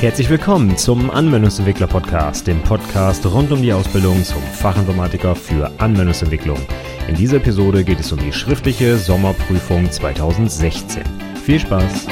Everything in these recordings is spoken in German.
Herzlich willkommen zum Anwendungsentwickler Podcast, dem Podcast rund um die Ausbildung zum Fachinformatiker für Anwendungsentwicklung. In dieser Episode geht es um die schriftliche Sommerprüfung 2016. Viel Spaß!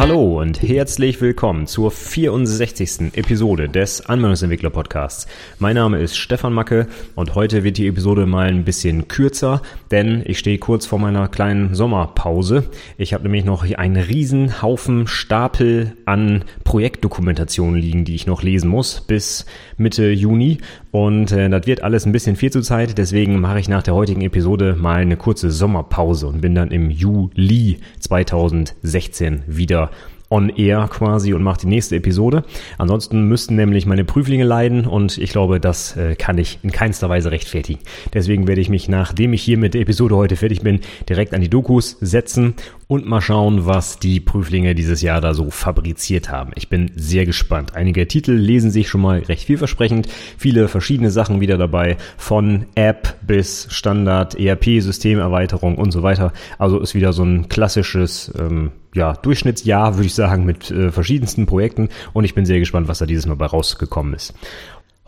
Hallo und herzlich willkommen zur 64. Episode des Anwendungsentwickler Podcasts. Mein Name ist Stefan Macke und heute wird die Episode mal ein bisschen kürzer, denn ich stehe kurz vor meiner kleinen Sommerpause. Ich habe nämlich noch einen riesen Haufen Stapel an Projektdokumentationen liegen, die ich noch lesen muss bis Mitte Juni und äh, das wird alles ein bisschen viel zur Zeit, deswegen mache ich nach der heutigen Episode mal eine kurze Sommerpause und bin dann im Juli 2016 wieder on air quasi und mache die nächste Episode. Ansonsten müssten nämlich meine Prüflinge leiden und ich glaube, das äh, kann ich in keinster Weise rechtfertigen. Deswegen werde ich mich, nachdem ich hier mit der Episode heute fertig bin, direkt an die Dokus setzen und mal schauen, was die Prüflinge dieses Jahr da so fabriziert haben. Ich bin sehr gespannt. Einige Titel lesen sich schon mal recht vielversprechend. Viele verschiedene Sachen wieder dabei, von App bis Standard, ERP-Systemerweiterung und so weiter. Also ist wieder so ein klassisches ähm, ja, Durchschnittsjahr, würde ich sagen, mit äh, verschiedensten Projekten und ich bin sehr gespannt, was da dieses Mal bei rausgekommen ist.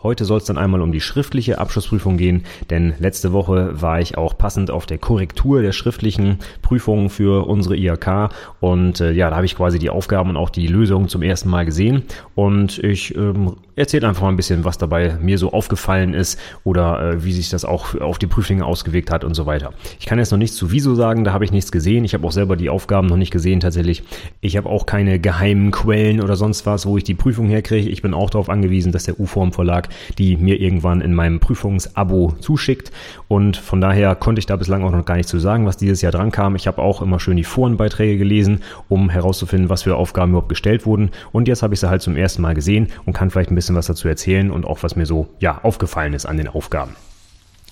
Heute soll es dann einmal um die schriftliche Abschlussprüfung gehen, denn letzte Woche war ich auch passend auf der Korrektur der schriftlichen Prüfungen für unsere IHK und äh, ja, da habe ich quasi die Aufgaben und auch die Lösungen zum ersten Mal gesehen und ich ähm, erzähle einfach mal ein bisschen, was dabei mir so aufgefallen ist oder äh, wie sich das auch auf die Prüflinge ausgewirkt hat und so weiter. Ich kann jetzt noch nichts zu Wieso sagen, da habe ich nichts gesehen. Ich habe auch selber die Aufgaben noch nicht gesehen tatsächlich. Ich habe auch keine geheimen Quellen oder sonst was, wo ich die Prüfung herkriege. Ich bin auch darauf angewiesen, dass der U-Form Verlag die mir irgendwann in meinem Prüfungsabo zuschickt. Und von daher konnte ich da bislang auch noch gar nicht zu sagen, was dieses Jahr dran kam. Ich habe auch immer schön die Forenbeiträge gelesen, um herauszufinden, was für Aufgaben überhaupt gestellt wurden. Und jetzt habe ich sie halt zum ersten Mal gesehen und kann vielleicht ein bisschen was dazu erzählen und auch was mir so, ja, aufgefallen ist an den Aufgaben.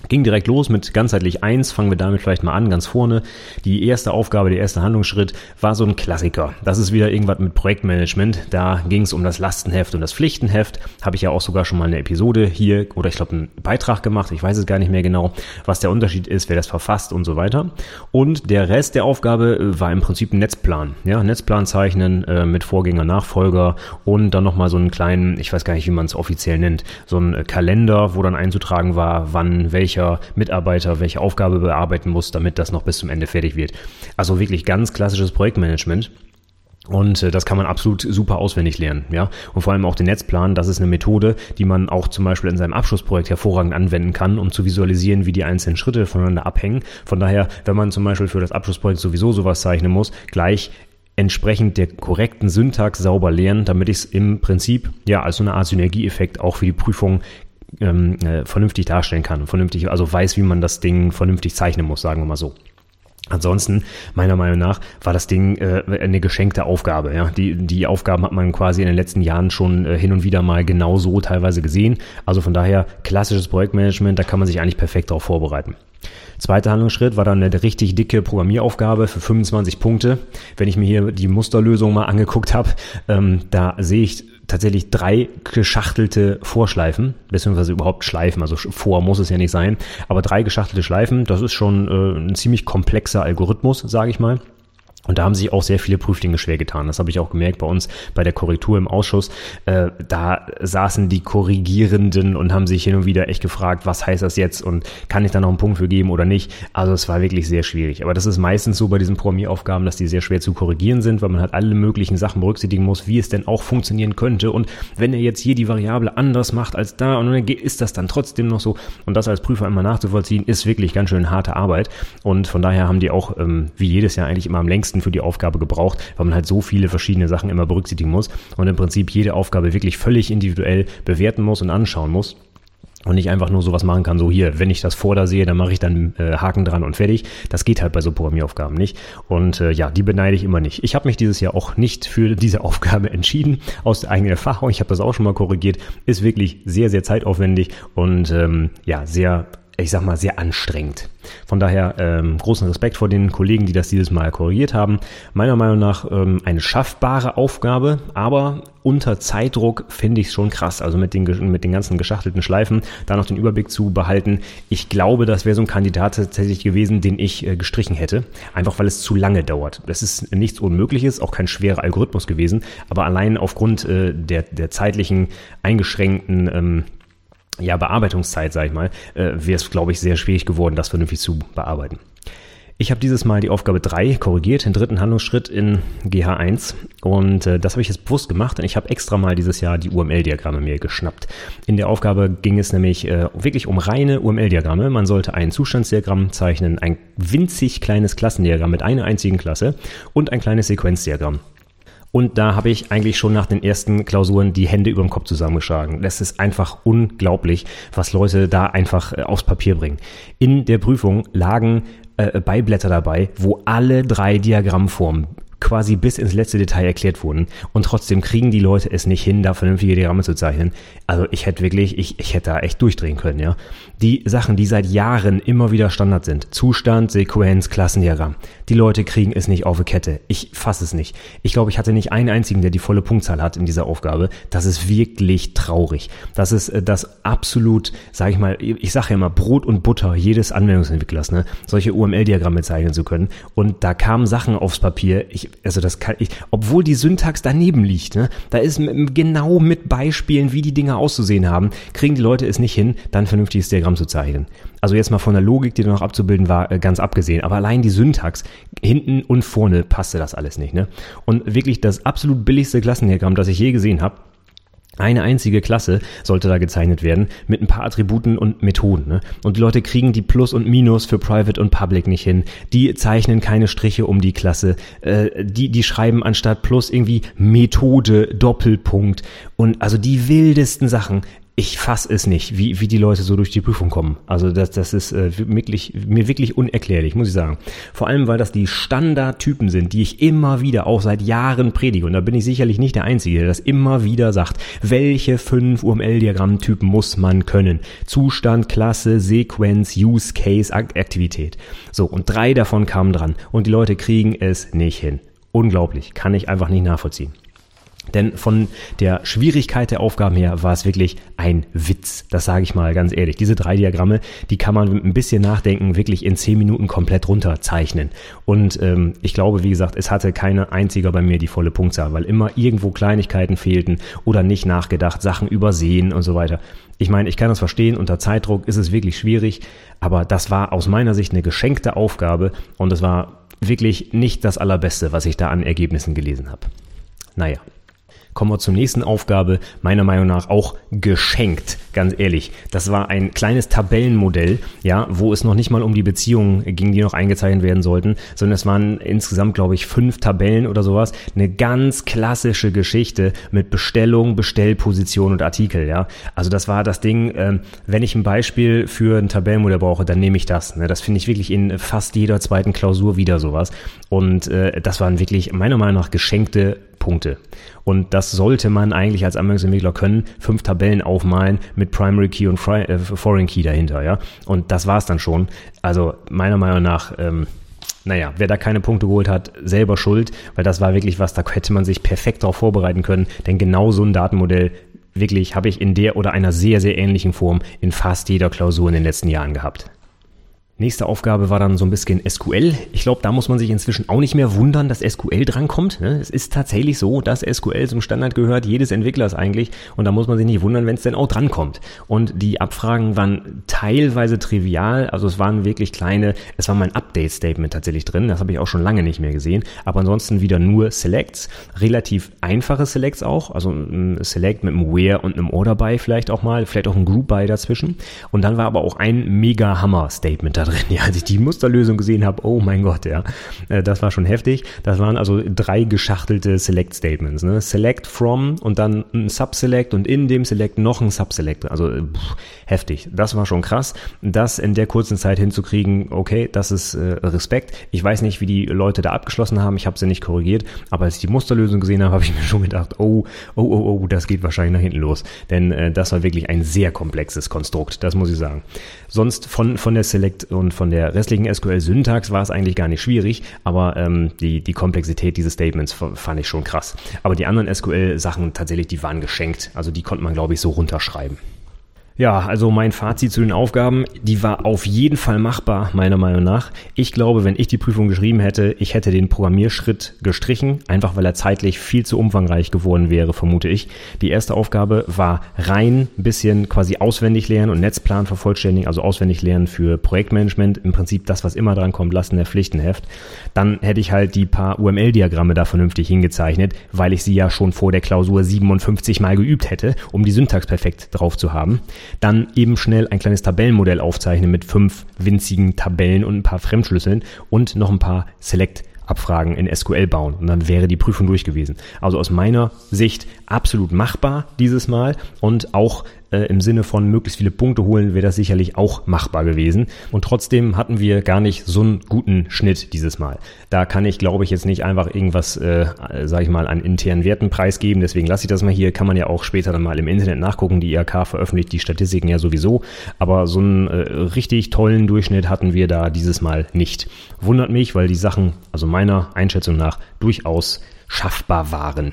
Ging direkt los mit ganzheitlich eins. Fangen wir damit vielleicht mal an, ganz vorne. Die erste Aufgabe, der erste Handlungsschritt war so ein Klassiker. Das ist wieder irgendwas mit Projektmanagement. Da ging es um das Lastenheft und das Pflichtenheft. Habe ich ja auch sogar schon mal eine Episode hier oder ich glaube einen Beitrag gemacht. Ich weiß es gar nicht mehr genau, was der Unterschied ist, wer das verfasst und so weiter. Und der Rest der Aufgabe war im Prinzip ein Netzplan. Ja, Netzplan zeichnen äh, mit Vorgänger, Nachfolger und dann nochmal so einen kleinen, ich weiß gar nicht, wie man es offiziell nennt, so ein Kalender, wo dann einzutragen war, wann welche welcher Mitarbeiter welche Aufgabe bearbeiten muss, damit das noch bis zum Ende fertig wird. Also wirklich ganz klassisches Projektmanagement. Und äh, das kann man absolut super auswendig lernen, ja. Und vor allem auch den Netzplan, das ist eine Methode, die man auch zum Beispiel in seinem Abschlussprojekt hervorragend anwenden kann, um zu visualisieren, wie die einzelnen Schritte voneinander abhängen. Von daher, wenn man zum Beispiel für das Abschlussprojekt sowieso sowas zeichnen muss, gleich entsprechend der korrekten Syntax sauber lernen, damit ich es im Prinzip ja als so eine Art Synergieeffekt auch für die Prüfung ähm, äh, vernünftig darstellen kann, vernünftig, also weiß, wie man das Ding vernünftig zeichnen muss, sagen wir mal so. Ansonsten, meiner Meinung nach, war das Ding äh, eine geschenkte Aufgabe. Ja? Die, die Aufgaben hat man quasi in den letzten Jahren schon äh, hin und wieder mal genau teilweise gesehen. Also von daher klassisches Projektmanagement, da kann man sich eigentlich perfekt darauf vorbereiten. Zweiter Handlungsschritt war dann eine richtig dicke Programmieraufgabe für 25 Punkte. Wenn ich mir hier die Musterlösung mal angeguckt habe, ähm, da sehe ich tatsächlich drei geschachtelte Vorschleifen, beziehungsweise überhaupt Schleifen, also vor muss es ja nicht sein, aber drei geschachtelte Schleifen, das ist schon äh, ein ziemlich komplexer Algorithmus, sage ich mal. Und da haben sich auch sehr viele Prüflinge schwer getan. Das habe ich auch gemerkt bei uns bei der Korrektur im Ausschuss. Äh, da saßen die Korrigierenden und haben sich hin und wieder echt gefragt, was heißt das jetzt und kann ich da noch einen Punkt für geben oder nicht. Also es war wirklich sehr schwierig. Aber das ist meistens so bei diesen Programmieraufgaben, dass die sehr schwer zu korrigieren sind, weil man halt alle möglichen Sachen berücksichtigen muss, wie es denn auch funktionieren könnte. Und wenn er jetzt hier die Variable anders macht als da und dann ist das dann trotzdem noch so. Und das als Prüfer immer nachzuvollziehen, ist wirklich ganz schön harte Arbeit. Und von daher haben die auch, ähm, wie jedes Jahr eigentlich immer am längsten für die Aufgabe gebraucht, weil man halt so viele verschiedene Sachen immer berücksichtigen muss und im Prinzip jede Aufgabe wirklich völlig individuell bewerten muss und anschauen muss und nicht einfach nur sowas machen kann, so hier, wenn ich das vor da sehe, dann mache ich dann äh, Haken dran und fertig. Das geht halt bei so Programmieraufgaben nicht. Und äh, ja, die beneide ich immer nicht. Ich habe mich dieses Jahr auch nicht für diese Aufgabe entschieden, aus der eigenen Erfahrung. Ich habe das auch schon mal korrigiert. Ist wirklich sehr, sehr zeitaufwendig und ähm, ja, sehr ich sag mal, sehr anstrengend. Von daher ähm, großen Respekt vor den Kollegen, die das dieses Mal korrigiert haben. Meiner Meinung nach ähm, eine schaffbare Aufgabe, aber unter Zeitdruck finde ich es schon krass. Also mit den, mit den ganzen geschachtelten Schleifen, da noch den Überblick zu behalten. Ich glaube, das wäre so ein Kandidat tatsächlich gewesen, den ich äh, gestrichen hätte. Einfach weil es zu lange dauert. Das ist nichts Unmögliches, auch kein schwerer Algorithmus gewesen. Aber allein aufgrund äh, der, der zeitlichen eingeschränkten ähm, ja, Bearbeitungszeit, sag ich mal, äh, wäre es, glaube ich, sehr schwierig geworden, das vernünftig zu bearbeiten. Ich habe dieses Mal die Aufgabe 3 korrigiert, den dritten Handlungsschritt in GH1 und äh, das habe ich jetzt bewusst gemacht, denn ich habe extra mal dieses Jahr die UML-Diagramme mir geschnappt. In der Aufgabe ging es nämlich äh, wirklich um reine UML-Diagramme. Man sollte ein Zustandsdiagramm zeichnen, ein winzig kleines Klassendiagramm mit einer einzigen Klasse und ein kleines Sequenzdiagramm. Und da habe ich eigentlich schon nach den ersten Klausuren die Hände über dem Kopf zusammengeschlagen. Das ist einfach unglaublich, was Leute da einfach äh, aufs Papier bringen. In der Prüfung lagen äh, Beiblätter dabei, wo alle drei Diagrammformen quasi bis ins letzte Detail erklärt wurden. Und trotzdem kriegen die Leute es nicht hin, da vernünftige Diagramme zu zeichnen. Also ich hätte wirklich, ich, ich hätte da echt durchdrehen können, ja. Die Sachen, die seit Jahren immer wieder Standard sind. Zustand, Sequenz, Klassendiagramm. Die Leute kriegen es nicht auf die Kette. Ich fasse es nicht. Ich glaube, ich hatte nicht einen einzigen, der die volle Punktzahl hat in dieser Aufgabe. Das ist wirklich traurig. Das ist äh, das absolut, sage ich mal, ich sage ja immer Brot und Butter jedes Anwendungsentwicklers, ne? Solche UML-Diagramme zeichnen zu können. Und da kamen Sachen aufs Papier. Ich, also das kann ich, obwohl die Syntax daneben liegt, ne, da ist genau mit Beispielen, wie die Dinge auszusehen haben, kriegen die Leute es nicht hin, dann vernünftiges Diagramm zu zeichnen. Also jetzt mal von der Logik, die da noch abzubilden war, äh, ganz abgesehen. Aber allein die Syntax, hinten und vorne passte das alles nicht, ne? Und wirklich das absolut billigste Klassendiagramm, das ich je gesehen habe, eine einzige Klasse sollte da gezeichnet werden mit ein paar Attributen und Methoden. Ne? Und die Leute kriegen die Plus und Minus für Private und Public nicht hin. Die zeichnen keine Striche um die Klasse. Äh, die, die schreiben anstatt Plus irgendwie Methode, Doppelpunkt. Und also die wildesten Sachen ich fass es nicht, wie, wie die Leute so durch die Prüfung kommen. Also das, das ist äh, wirklich, mir wirklich unerklärlich, muss ich sagen. Vor allem, weil das die Standardtypen sind, die ich immer wieder auch seit Jahren predige. Und da bin ich sicherlich nicht der Einzige, der das immer wieder sagt. Welche fünf UML-Diagrammtypen muss man können? Zustand, Klasse, Sequenz, Use Case, Aktivität. So, und drei davon kamen dran. Und die Leute kriegen es nicht hin. Unglaublich, kann ich einfach nicht nachvollziehen. Denn von der Schwierigkeit der Aufgaben her war es wirklich ein Witz. Das sage ich mal ganz ehrlich. Diese drei Diagramme, die kann man mit ein bisschen Nachdenken wirklich in zehn Minuten komplett runterzeichnen. Und ähm, ich glaube, wie gesagt, es hatte keine einzige bei mir die volle Punktzahl, weil immer irgendwo Kleinigkeiten fehlten oder nicht nachgedacht, Sachen übersehen und so weiter. Ich meine, ich kann das verstehen, unter Zeitdruck ist es wirklich schwierig, aber das war aus meiner Sicht eine geschenkte Aufgabe und es war wirklich nicht das Allerbeste, was ich da an Ergebnissen gelesen habe. Naja. Kommen wir zur nächsten Aufgabe, meiner Meinung nach auch geschenkt, ganz ehrlich. Das war ein kleines Tabellenmodell, ja, wo es noch nicht mal um die Beziehungen ging, die noch eingezeichnet werden sollten, sondern es waren insgesamt, glaube ich, fünf Tabellen oder sowas. Eine ganz klassische Geschichte mit Bestellung, Bestellposition und Artikel, ja. Also das war das Ding, äh, wenn ich ein Beispiel für ein Tabellenmodell brauche, dann nehme ich das. Ne? Das finde ich wirklich in fast jeder zweiten Klausur wieder sowas. Und äh, das waren wirklich meiner Meinung nach geschenkte Punkte. Und das sollte man eigentlich als Anwendungsentwickler können. Fünf Tabellen aufmalen mit Primary Key und äh, Foreign Key dahinter, ja. Und das war's dann schon. Also meiner Meinung nach, ähm, naja, wer da keine Punkte geholt hat, selber schuld, weil das war wirklich was, da hätte man sich perfekt darauf vorbereiten können, denn genau so ein Datenmodell wirklich habe ich in der oder einer sehr, sehr ähnlichen Form in fast jeder Klausur in den letzten Jahren gehabt. Nächste Aufgabe war dann so ein bisschen SQL. Ich glaube, da muss man sich inzwischen auch nicht mehr wundern, dass SQL drankommt. Ne? Es ist tatsächlich so, dass SQL zum Standard gehört, jedes Entwicklers eigentlich. Und da muss man sich nicht wundern, wenn es denn auch drankommt. Und die Abfragen waren teilweise trivial. Also es waren wirklich kleine, es war mein Update-Statement tatsächlich drin. Das habe ich auch schon lange nicht mehr gesehen. Aber ansonsten wieder nur Selects. Relativ einfache Selects auch. Also ein Select mit einem Where und einem Order by vielleicht auch mal. Vielleicht auch ein Group by dazwischen. Und dann war aber auch ein Mega-Hammer-Statement da drin drin. Ja, als ich die Musterlösung gesehen habe, oh mein Gott, ja, äh, das war schon heftig. Das waren also drei geschachtelte Select Statements. Ne? Select from und dann ein Subselect und in dem Select noch ein Subselect. Also pff, heftig. Das war schon krass. Das in der kurzen Zeit hinzukriegen, okay, das ist äh, Respekt. Ich weiß nicht, wie die Leute da abgeschlossen haben. Ich habe sie nicht korrigiert, aber als ich die Musterlösung gesehen habe, habe ich mir schon gedacht, oh, oh, oh, oh, das geht wahrscheinlich nach hinten los. Denn äh, das war wirklich ein sehr komplexes Konstrukt, das muss ich sagen. Sonst von, von der Select und von der restlichen SQL-Syntax war es eigentlich gar nicht schwierig, aber ähm, die, die Komplexität dieses Statements fand ich schon krass. Aber die anderen SQL-Sachen tatsächlich, die waren geschenkt. Also die konnte man, glaube ich, so runterschreiben. Ja, also mein Fazit zu den Aufgaben, die war auf jeden Fall machbar, meiner Meinung nach. Ich glaube, wenn ich die Prüfung geschrieben hätte, ich hätte den Programmierschritt gestrichen, einfach weil er zeitlich viel zu umfangreich geworden wäre, vermute ich. Die erste Aufgabe war rein bisschen quasi auswendig lernen und Netzplan vervollständigen, also auswendig lernen für Projektmanagement. Im Prinzip das, was immer dran kommt, lassen der Pflichtenheft. Dann hätte ich halt die paar UML-Diagramme da vernünftig hingezeichnet, weil ich sie ja schon vor der Klausur 57 mal geübt hätte, um die Syntax perfekt drauf zu haben dann eben schnell ein kleines Tabellenmodell aufzeichnen mit fünf winzigen Tabellen und ein paar Fremdschlüsseln und noch ein paar Select Abfragen in SQL bauen und dann wäre die Prüfung durch gewesen. Also aus meiner Sicht absolut machbar dieses Mal und auch äh, im Sinne von möglichst viele Punkte holen, wäre das sicherlich auch machbar gewesen. Und trotzdem hatten wir gar nicht so einen guten Schnitt dieses Mal. Da kann ich, glaube ich, jetzt nicht einfach irgendwas, äh, sage ich mal, an internen Werten preisgeben. Deswegen lasse ich das mal hier. Kann man ja auch später dann mal im Internet nachgucken. Die IHK veröffentlicht die Statistiken ja sowieso. Aber so einen äh, richtig tollen Durchschnitt hatten wir da dieses Mal nicht. Wundert mich, weil die Sachen, also meiner Einschätzung nach, durchaus schaffbar waren.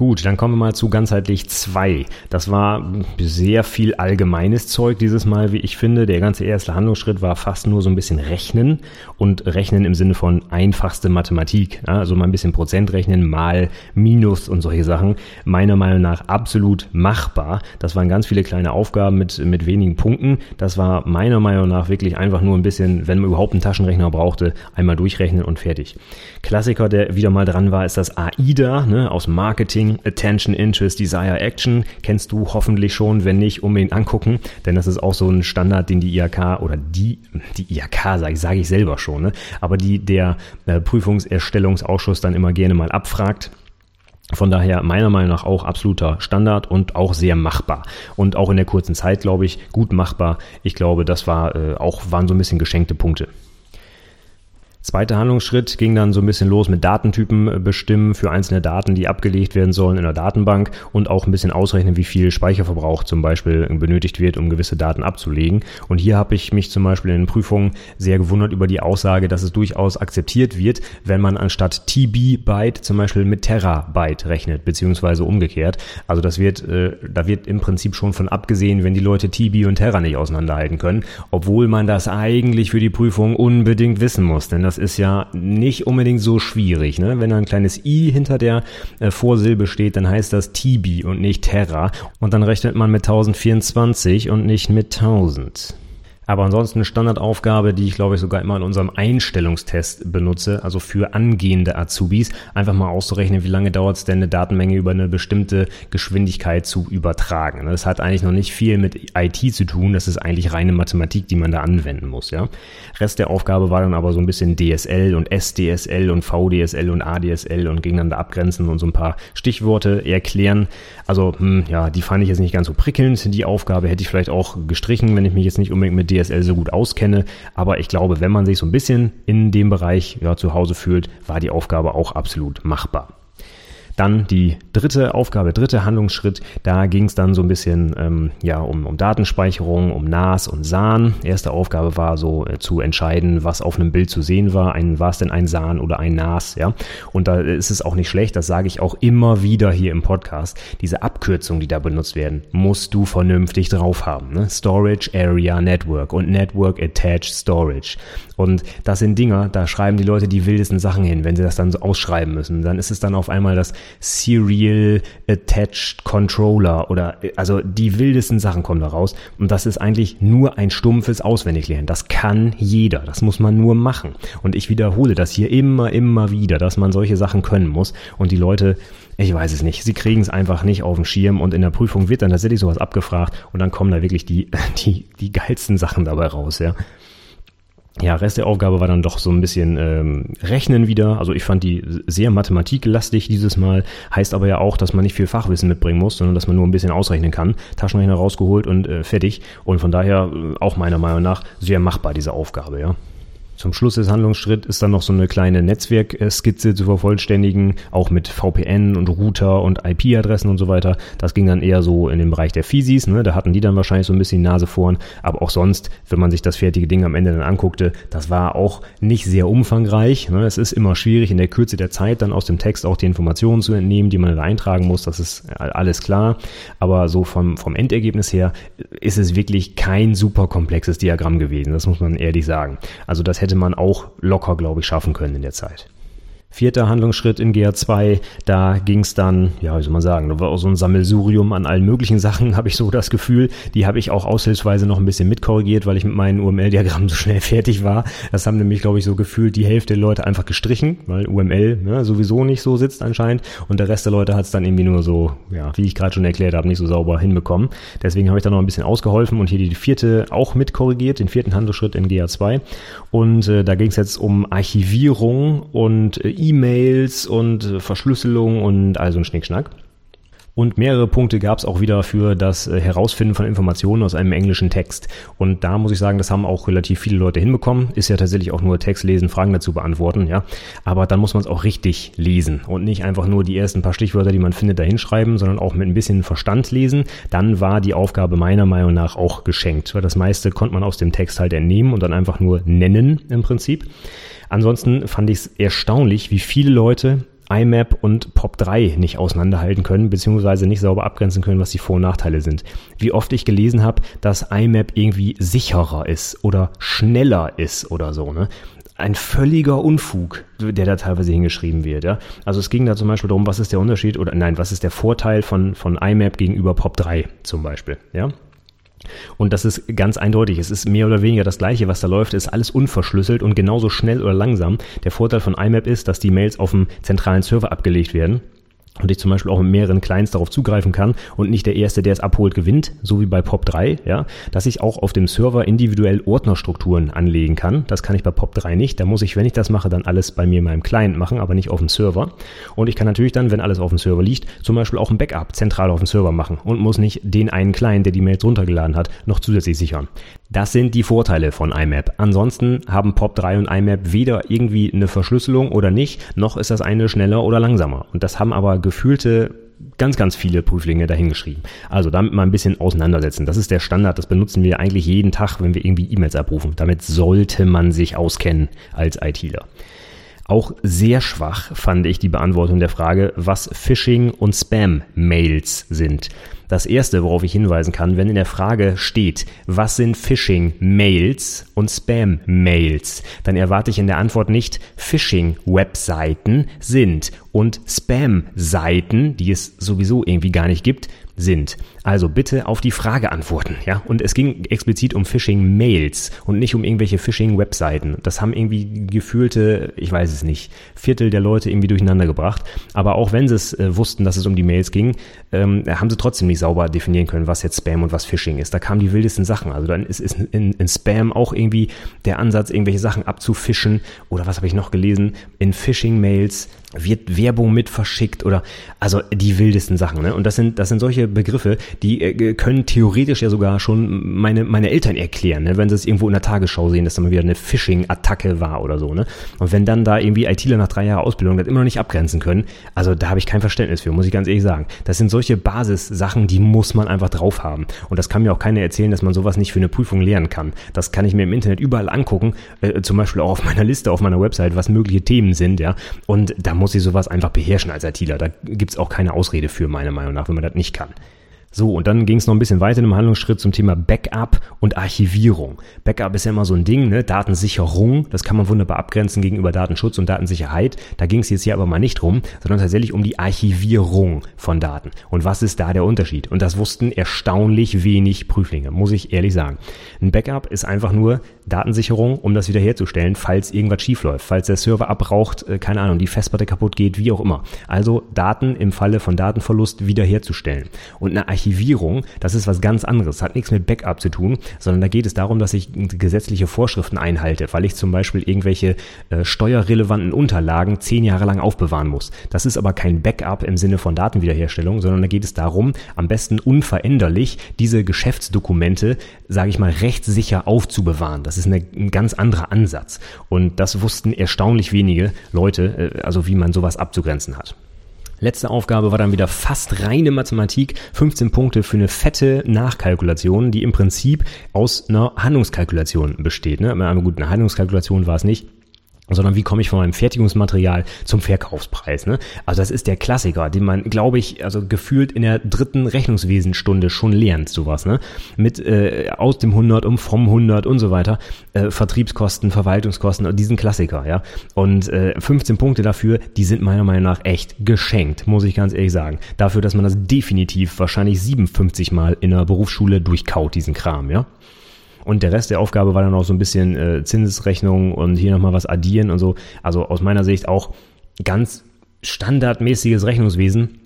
Gut, dann kommen wir mal zu ganzheitlich zwei. Das war sehr viel allgemeines Zeug dieses Mal, wie ich finde. Der ganze erste Handlungsschritt war fast nur so ein bisschen Rechnen und Rechnen im Sinne von einfachste Mathematik. Also mal ein bisschen Prozent rechnen, mal, Minus und solche Sachen. Meiner Meinung nach absolut machbar. Das waren ganz viele kleine Aufgaben mit, mit wenigen Punkten. Das war meiner Meinung nach wirklich einfach nur ein bisschen, wenn man überhaupt einen Taschenrechner brauchte, einmal durchrechnen und fertig. Klassiker, der wieder mal dran war, ist das AIDA ne, aus Marketing Attention, Interest, Desire, Action. Kennst du hoffentlich schon, wenn nicht, unbedingt angucken, denn das ist auch so ein Standard, den die IHK oder die, die IHK sage ich, sage ich selber schon, ne? aber die der äh, Prüfungserstellungsausschuss dann immer gerne mal abfragt. Von daher meiner Meinung nach auch absoluter Standard und auch sehr machbar. Und auch in der kurzen Zeit, glaube ich, gut machbar. Ich glaube, das war äh, auch, waren so ein bisschen geschenkte Punkte. Zweiter Handlungsschritt ging dann so ein bisschen los mit Datentypen äh, bestimmen für einzelne Daten, die abgelegt werden sollen in der Datenbank und auch ein bisschen ausrechnen, wie viel Speicherverbrauch zum Beispiel benötigt wird, um gewisse Daten abzulegen. Und hier habe ich mich zum Beispiel in den Prüfungen sehr gewundert über die Aussage, dass es durchaus akzeptiert wird, wenn man anstatt TB-Byte zum Beispiel mit Terabyte rechnet, beziehungsweise umgekehrt. Also das wird, äh, da wird im Prinzip schon von abgesehen, wenn die Leute TB und Terra nicht auseinanderhalten können, obwohl man das eigentlich für die Prüfung unbedingt wissen muss, denn das ist ja nicht unbedingt so schwierig. Ne? Wenn da ein kleines i hinter der äh, Vorsilbe steht, dann heißt das Tibi und nicht Terra. Und dann rechnet man mit 1024 und nicht mit 1000. Aber ansonsten Standardaufgabe, die ich glaube ich sogar immer in unserem Einstellungstest benutze, also für angehende Azubis, einfach mal auszurechnen, wie lange dauert es denn eine Datenmenge über eine bestimmte Geschwindigkeit zu übertragen. Das hat eigentlich noch nicht viel mit IT zu tun, das ist eigentlich reine Mathematik, die man da anwenden muss. Ja? Rest der Aufgabe war dann aber so ein bisschen DSL und SDSL und VDSL und ADSL und gegeneinander abgrenzen und so ein paar Stichworte erklären. Also hm, ja, die fand ich jetzt nicht ganz so prickelnd. Die Aufgabe hätte ich vielleicht auch gestrichen, wenn ich mich jetzt nicht unbedingt mit DSL DSL so gut auskenne. Aber ich glaube, wenn man sich so ein bisschen in dem Bereich ja, zu Hause fühlt, war die Aufgabe auch absolut machbar. Dann die dritte Aufgabe, dritte Handlungsschritt, da ging es dann so ein bisschen ähm, ja, um, um Datenspeicherung, um NAS und SAN. Erste Aufgabe war so äh, zu entscheiden, was auf einem Bild zu sehen war. War es denn ein SAN oder ein NAS? Ja? Und da ist es auch nicht schlecht, das sage ich auch immer wieder hier im Podcast. Diese Abkürzungen, die da benutzt werden, musst du vernünftig drauf haben. Ne? Storage Area Network und Network Attached Storage. Und das sind Dinger, da schreiben die Leute die wildesten Sachen hin, wenn sie das dann so ausschreiben müssen. Dann ist es dann auf einmal das Serial Attached Controller oder also die wildesten Sachen kommen da raus. Und das ist eigentlich nur ein stumpfes Auswendiglernen. Das kann jeder. Das muss man nur machen. Und ich wiederhole das hier immer, immer wieder, dass man solche Sachen können muss. Und die Leute, ich weiß es nicht. Sie kriegen es einfach nicht auf den Schirm und in der Prüfung wird dann tatsächlich sowas abgefragt und dann kommen da wirklich die, die, die geilsten Sachen dabei raus, ja. Ja, Rest der Aufgabe war dann doch so ein bisschen ähm, Rechnen wieder. Also ich fand die sehr mathematiklastig dieses Mal. Heißt aber ja auch, dass man nicht viel Fachwissen mitbringen muss, sondern dass man nur ein bisschen ausrechnen kann. Taschenrechner rausgeholt und äh, fertig. Und von daher äh, auch meiner Meinung nach sehr machbar diese Aufgabe, ja. Zum Schluss des Handlungsschritts ist dann noch so eine kleine Netzwerkskizze zu vervollständigen, auch mit VPN und Router und IP-Adressen und so weiter. Das ging dann eher so in den Bereich der Physis, ne? da hatten die dann wahrscheinlich so ein bisschen die Nase vorn, aber auch sonst, wenn man sich das fertige Ding am Ende dann anguckte, das war auch nicht sehr umfangreich. Ne? Es ist immer schwierig in der Kürze der Zeit dann aus dem Text auch die Informationen zu entnehmen, die man da eintragen muss, das ist alles klar, aber so vom, vom Endergebnis her ist es wirklich kein super komplexes Diagramm gewesen, das muss man ehrlich sagen. Also das hätte hätte man auch locker, glaube ich, schaffen können in der Zeit. Vierter Handlungsschritt in GA2, da ging es dann, ja, wie soll man sagen, da war auch so ein Sammelsurium an allen möglichen Sachen, habe ich so das Gefühl. Die habe ich auch aushilfsweise noch ein bisschen mitkorrigiert, weil ich mit meinen UML-Diagrammen so schnell fertig war. Das haben nämlich, glaube ich, so gefühlt die Hälfte der Leute einfach gestrichen, weil UML ne, sowieso nicht so sitzt anscheinend. Und der Rest der Leute hat es dann irgendwie nur so, ja, wie ich gerade schon erklärt habe, nicht so sauber hinbekommen. Deswegen habe ich da noch ein bisschen ausgeholfen und hier die vierte auch mitkorrigiert, den vierten Handlungsschritt in GA2. Und äh, da ging es jetzt um Archivierung und äh, E-Mails und äh, Verschlüsselung und all so ein Schnickschnack. Und mehrere Punkte gab es auch wieder für das äh, Herausfinden von Informationen aus einem englischen Text. Und da muss ich sagen, das haben auch relativ viele Leute hinbekommen. Ist ja tatsächlich auch nur Text lesen, Fragen dazu beantworten, ja. Aber dann muss man es auch richtig lesen und nicht einfach nur die ersten paar Stichwörter, die man findet, da hinschreiben, sondern auch mit ein bisschen Verstand lesen. Dann war die Aufgabe meiner Meinung nach auch geschenkt, weil das meiste konnte man aus dem Text halt entnehmen und dann einfach nur nennen im Prinzip. Ansonsten fand ich es erstaunlich, wie viele Leute IMAP und POP3 nicht auseinanderhalten können, beziehungsweise nicht sauber abgrenzen können, was die Vor- und Nachteile sind. Wie oft ich gelesen habe, dass IMAP irgendwie sicherer ist oder schneller ist oder so, ne? Ein völliger Unfug, der da teilweise hingeschrieben wird, ja. Also es ging da zum Beispiel darum, was ist der Unterschied oder nein, was ist der Vorteil von, von IMAP gegenüber POP3 zum Beispiel, ja. Und das ist ganz eindeutig. Es ist mehr oder weniger das Gleiche, was da läuft. Es ist alles unverschlüsselt und genauso schnell oder langsam. Der Vorteil von IMAP ist, dass die Mails auf dem zentralen Server abgelegt werden und ich zum Beispiel auch mit mehreren Clients darauf zugreifen kann und nicht der Erste, der es abholt, gewinnt, so wie bei POP3, ja, dass ich auch auf dem Server individuell Ordnerstrukturen anlegen kann. Das kann ich bei POP3 nicht. Da muss ich, wenn ich das mache, dann alles bei mir in meinem Client machen, aber nicht auf dem Server. Und ich kann natürlich dann, wenn alles auf dem Server liegt, zum Beispiel auch ein Backup zentral auf dem Server machen und muss nicht den einen Client, der die Mails runtergeladen hat, noch zusätzlich sichern. Das sind die Vorteile von IMAP. Ansonsten haben POP3 und IMAP weder irgendwie eine Verschlüsselung oder nicht, noch ist das eine schneller oder langsamer. Und das haben aber gefühlte ganz, ganz viele Prüflinge dahingeschrieben. Also damit mal ein bisschen auseinandersetzen. Das ist der Standard, das benutzen wir eigentlich jeden Tag, wenn wir irgendwie E-Mails abrufen. Damit sollte man sich auskennen als ITler. Auch sehr schwach fand ich die Beantwortung der Frage, was Phishing und Spam-Mails sind. Das erste, worauf ich hinweisen kann, wenn in der Frage steht, was sind Phishing-Mails und Spam-Mails, dann erwarte ich in der Antwort nicht Phishing-Webseiten sind und Spam-Seiten, die es sowieso irgendwie gar nicht gibt, sind. Also bitte auf die Frage antworten, ja. Und es ging explizit um Phishing-Mails und nicht um irgendwelche Phishing-Webseiten. Das haben irgendwie gefühlte, ich weiß es nicht, Viertel der Leute irgendwie durcheinander gebracht. Aber auch wenn sie es äh, wussten, dass es um die Mails ging, ähm, haben sie trotzdem nicht sauber definieren können, was jetzt Spam und was Phishing ist. Da kamen die wildesten Sachen. Also dann ist, ist in, in Spam auch irgendwie der Ansatz, irgendwelche Sachen abzufischen. Oder was habe ich noch gelesen? In Phishing-Mails wird Werbung mit verschickt oder also die wildesten Sachen. Ne? Und das sind, das sind solche Begriffe, die äh, können theoretisch ja sogar schon meine, meine Eltern erklären, ne? wenn sie es irgendwo in der Tagesschau sehen, dass da mal wieder eine Phishing-Attacke war oder so. Ne? Und wenn dann da irgendwie ITler nach drei Jahren Ausbildung das immer noch nicht abgrenzen können, also da habe ich kein Verständnis für, muss ich ganz ehrlich sagen. Das sind solche Basissachen, die muss man einfach drauf haben. Und das kann mir auch keiner erzählen, dass man sowas nicht für eine Prüfung lernen kann. Das kann ich mir im Internet überall angucken, äh, zum Beispiel auch auf meiner Liste, auf meiner Website, was mögliche Themen sind, ja. Und da muss ich sowas einfach beherrschen als ITler. Da gibt's auch keine Ausrede für, meiner Meinung nach, wenn man das nicht kann. So, und dann ging es noch ein bisschen weiter im Handlungsschritt zum Thema Backup und Archivierung. Backup ist ja immer so ein Ding, ne? Datensicherung, das kann man wunderbar abgrenzen gegenüber Datenschutz und Datensicherheit. Da ging es jetzt hier aber mal nicht drum, sondern tatsächlich um die Archivierung von Daten. Und was ist da der Unterschied? Und das wussten erstaunlich wenig Prüflinge, muss ich ehrlich sagen. Ein Backup ist einfach nur Datensicherung, um das wiederherzustellen, falls irgendwas schiefläuft, falls der Server abraucht, äh, keine Ahnung, die Festplatte kaputt geht, wie auch immer. Also Daten im Falle von Datenverlust wiederherzustellen. Und eine Archivierung, das ist was ganz anderes. Hat nichts mit Backup zu tun, sondern da geht es darum, dass ich gesetzliche Vorschriften einhalte, weil ich zum Beispiel irgendwelche äh, steuerrelevanten Unterlagen zehn Jahre lang aufbewahren muss. Das ist aber kein Backup im Sinne von Datenwiederherstellung, sondern da geht es darum, am besten unveränderlich diese Geschäftsdokumente, sage ich mal, rechtssicher aufzubewahren. Das ist eine, ein ganz anderer Ansatz. Und das wussten erstaunlich wenige Leute, äh, also wie man sowas abzugrenzen hat. Letzte Aufgabe war dann wieder fast reine Mathematik. 15 Punkte für eine fette Nachkalkulation, die im Prinzip aus einer Handlungskalkulation besteht. Ne? Aber gut, eine Handlungskalkulation war es nicht sondern wie komme ich von meinem Fertigungsmaterial zum Verkaufspreis. Ne? Also das ist der Klassiker, den man, glaube ich, also gefühlt in der dritten Rechnungswesenstunde schon lernt, sowas. Ne? Mit äh, aus dem 100 um vom 100 und so weiter, äh, Vertriebskosten, Verwaltungskosten, diesen Klassiker. ja. Und äh, 15 Punkte dafür, die sind meiner Meinung nach echt geschenkt, muss ich ganz ehrlich sagen. Dafür, dass man das definitiv wahrscheinlich 57 Mal in der Berufsschule durchkaut, diesen Kram. ja. Und der Rest der Aufgabe war dann auch so ein bisschen äh, Zinsesrechnung und hier nochmal was addieren und so. Also aus meiner Sicht auch ganz standardmäßiges Rechnungswesen.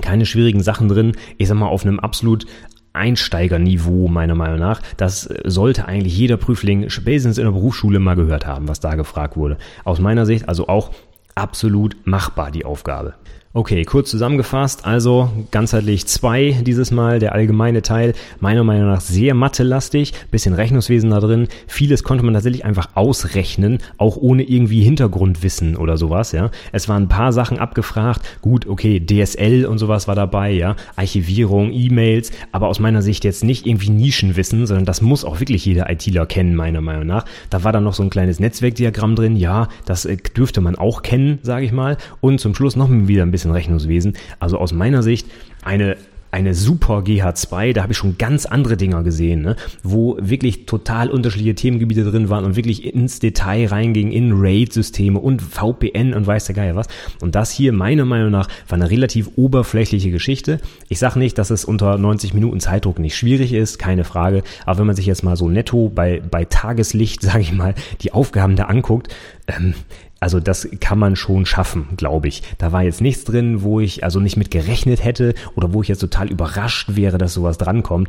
Keine schwierigen Sachen drin. Ich sag mal, auf einem absolut Einsteigerniveau, meiner Meinung nach. Das sollte eigentlich jeder Prüfling spätestens in der Berufsschule mal gehört haben, was da gefragt wurde. Aus meiner Sicht also auch absolut machbar, die Aufgabe. Okay, kurz zusammengefasst, also ganzheitlich zwei dieses Mal, der allgemeine Teil, meiner Meinung nach sehr mathelastig, bisschen Rechnungswesen da drin, vieles konnte man tatsächlich einfach ausrechnen, auch ohne irgendwie Hintergrundwissen oder sowas, ja. Es waren ein paar Sachen abgefragt, gut, okay, DSL und sowas war dabei, ja, Archivierung, E-Mails, aber aus meiner Sicht jetzt nicht irgendwie Nischenwissen, sondern das muss auch wirklich jeder ITler kennen, meiner Meinung nach. Da war dann noch so ein kleines Netzwerkdiagramm drin, ja, das äh, dürfte man auch kennen, sage ich mal, und zum Schluss noch wieder ein bisschen bisschen Rechnungswesen. Also aus meiner Sicht eine eine super GH2, da habe ich schon ganz andere Dinger gesehen, ne? wo wirklich total unterschiedliche Themengebiete drin waren und wirklich ins Detail reinging in RAID-Systeme und VPN und weiß der Geier was. Und das hier meiner Meinung nach war eine relativ oberflächliche Geschichte. Ich sage nicht, dass es unter 90 Minuten Zeitdruck nicht schwierig ist, keine Frage. Aber wenn man sich jetzt mal so netto bei, bei Tageslicht, sage ich mal, die Aufgaben da anguckt, ähm, also das kann man schon schaffen, glaube ich. Da war jetzt nichts drin, wo ich also nicht mit gerechnet hätte oder wo ich jetzt total überrascht wäre, dass sowas drankommt.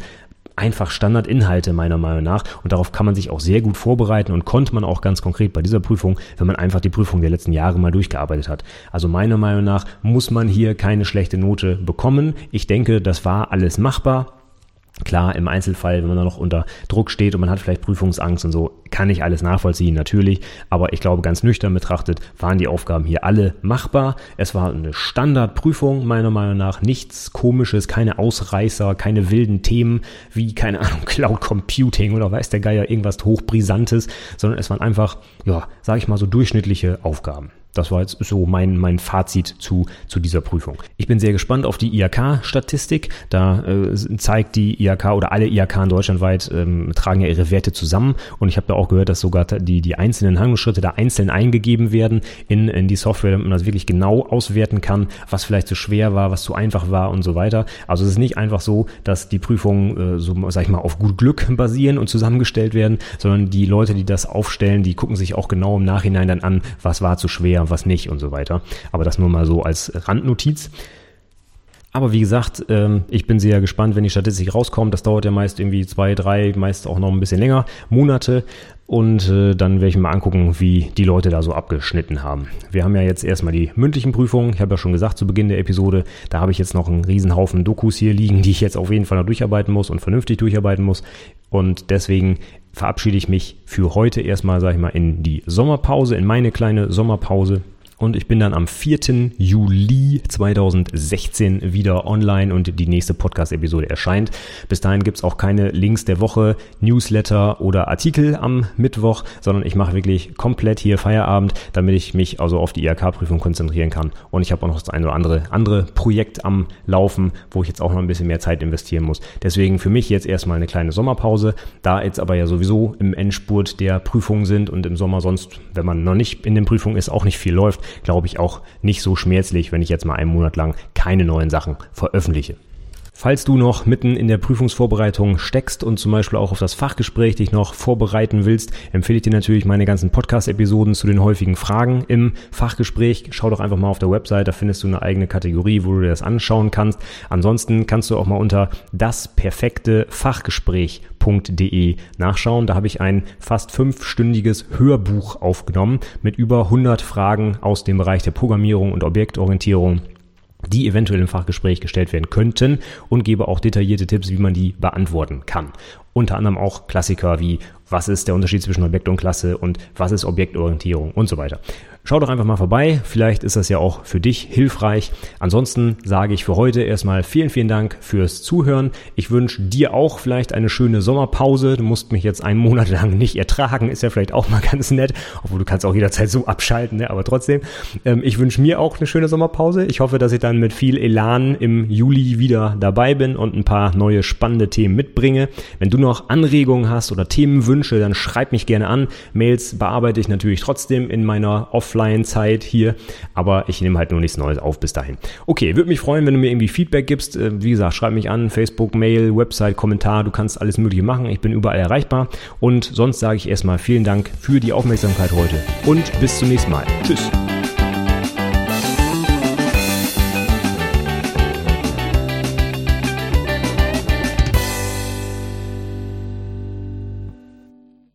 Einfach Standardinhalte meiner Meinung nach und darauf kann man sich auch sehr gut vorbereiten und konnte man auch ganz konkret bei dieser Prüfung, wenn man einfach die Prüfung der letzten Jahre mal durchgearbeitet hat. Also meiner Meinung nach muss man hier keine schlechte Note bekommen. Ich denke, das war alles machbar Klar, im Einzelfall, wenn man da noch unter Druck steht und man hat vielleicht Prüfungsangst und so, kann ich alles nachvollziehen, natürlich. Aber ich glaube, ganz nüchtern betrachtet waren die Aufgaben hier alle machbar. Es war eine Standardprüfung, meiner Meinung nach. Nichts komisches, keine Ausreißer, keine wilden Themen wie, keine Ahnung, Cloud Computing oder weiß der Geier, irgendwas hochbrisantes, sondern es waren einfach, ja, sag ich mal, so durchschnittliche Aufgaben. Das war jetzt so mein, mein Fazit zu, zu dieser Prüfung. Ich bin sehr gespannt auf die IHK-Statistik. Da äh, zeigt die IHK oder alle IHK in deutschlandweit ähm, tragen ja ihre Werte zusammen. Und ich habe da auch gehört, dass sogar die, die einzelnen Handlungsschritte da einzeln eingegeben werden in, in die Software, damit man das wirklich genau auswerten kann, was vielleicht zu schwer war, was zu einfach war und so weiter. Also es ist nicht einfach so, dass die Prüfungen äh, so, sag ich mal, auf gut Glück basieren und zusammengestellt werden, sondern die Leute, die das aufstellen, die gucken sich auch genau im Nachhinein dann an, was war zu schwer und was nicht und so weiter. Aber das nur mal so als Randnotiz. Aber wie gesagt, ähm, ich bin sehr gespannt, wenn die Statistik rauskommt. Das dauert ja meist irgendwie zwei, drei, meist auch noch ein bisschen länger, Monate. Und äh, dann werde ich mal angucken, wie die Leute da so abgeschnitten haben. Wir haben ja jetzt erstmal die mündlichen Prüfungen. Ich habe ja schon gesagt zu Beginn der Episode, da habe ich jetzt noch einen Riesenhaufen Dokus hier liegen, die ich jetzt auf jeden Fall noch durcharbeiten muss und vernünftig durcharbeiten muss. Und deswegen verabschiede ich mich für heute erstmal, sage ich mal, in die Sommerpause, in meine kleine Sommerpause und ich bin dann am 4. Juli 2016 wieder online und die nächste Podcast-Episode erscheint. Bis dahin gibt's auch keine Links der Woche, Newsletter oder Artikel am Mittwoch, sondern ich mache wirklich komplett hier Feierabend, damit ich mich also auf die IHK-Prüfung konzentrieren kann. Und ich habe auch noch das eine oder andere andere Projekt am Laufen, wo ich jetzt auch noch ein bisschen mehr Zeit investieren muss. Deswegen für mich jetzt erstmal eine kleine Sommerpause. Da jetzt aber ja sowieso im Endspurt der Prüfungen sind und im Sommer sonst, wenn man noch nicht in den Prüfungen ist, auch nicht viel läuft, glaube ich, auch nicht so schmerzlich, wenn ich jetzt mal einen Monat lang keine neuen Sachen veröffentliche. Falls du noch mitten in der Prüfungsvorbereitung steckst und zum Beispiel auch auf das Fachgespräch dich noch vorbereiten willst, empfehle ich dir natürlich meine ganzen Podcast-Episoden zu den häufigen Fragen im Fachgespräch. Schau doch einfach mal auf der Website, da findest du eine eigene Kategorie, wo du dir das anschauen kannst. Ansonsten kannst du auch mal unter das perfekte Fachgespräch.de nachschauen. Da habe ich ein fast fünfstündiges Hörbuch aufgenommen mit über 100 Fragen aus dem Bereich der Programmierung und Objektorientierung die eventuell im Fachgespräch gestellt werden könnten und gebe auch detaillierte Tipps, wie man die beantworten kann. Unter anderem auch Klassiker wie was ist der Unterschied zwischen Objekt und Klasse und was ist Objektorientierung und so weiter. Schau doch einfach mal vorbei, vielleicht ist das ja auch für dich hilfreich. Ansonsten sage ich für heute erstmal vielen, vielen Dank fürs Zuhören. Ich wünsche dir auch vielleicht eine schöne Sommerpause. Du musst mich jetzt einen Monat lang nicht ertragen, ist ja vielleicht auch mal ganz nett, obwohl du kannst auch jederzeit so abschalten, ne? aber trotzdem. Ähm, ich wünsche mir auch eine schöne Sommerpause. Ich hoffe, dass ich dann mit viel Elan im Juli wieder dabei bin und ein paar neue spannende Themen mitbringe. Wenn du noch Anregungen hast oder Themenwünsche, dann schreib mich gerne an. Mails bearbeite ich natürlich trotzdem in meiner Offline Offline-Zeit hier, aber ich nehme halt nur nichts Neues auf bis dahin. Okay, würde mich freuen, wenn du mir irgendwie Feedback gibst. Äh, wie gesagt, schreib mich an, Facebook, Mail, Website, Kommentar, du kannst alles mögliche machen. Ich bin überall erreichbar und sonst sage ich erstmal vielen Dank für die Aufmerksamkeit heute und bis zum nächsten Mal. Tschüss.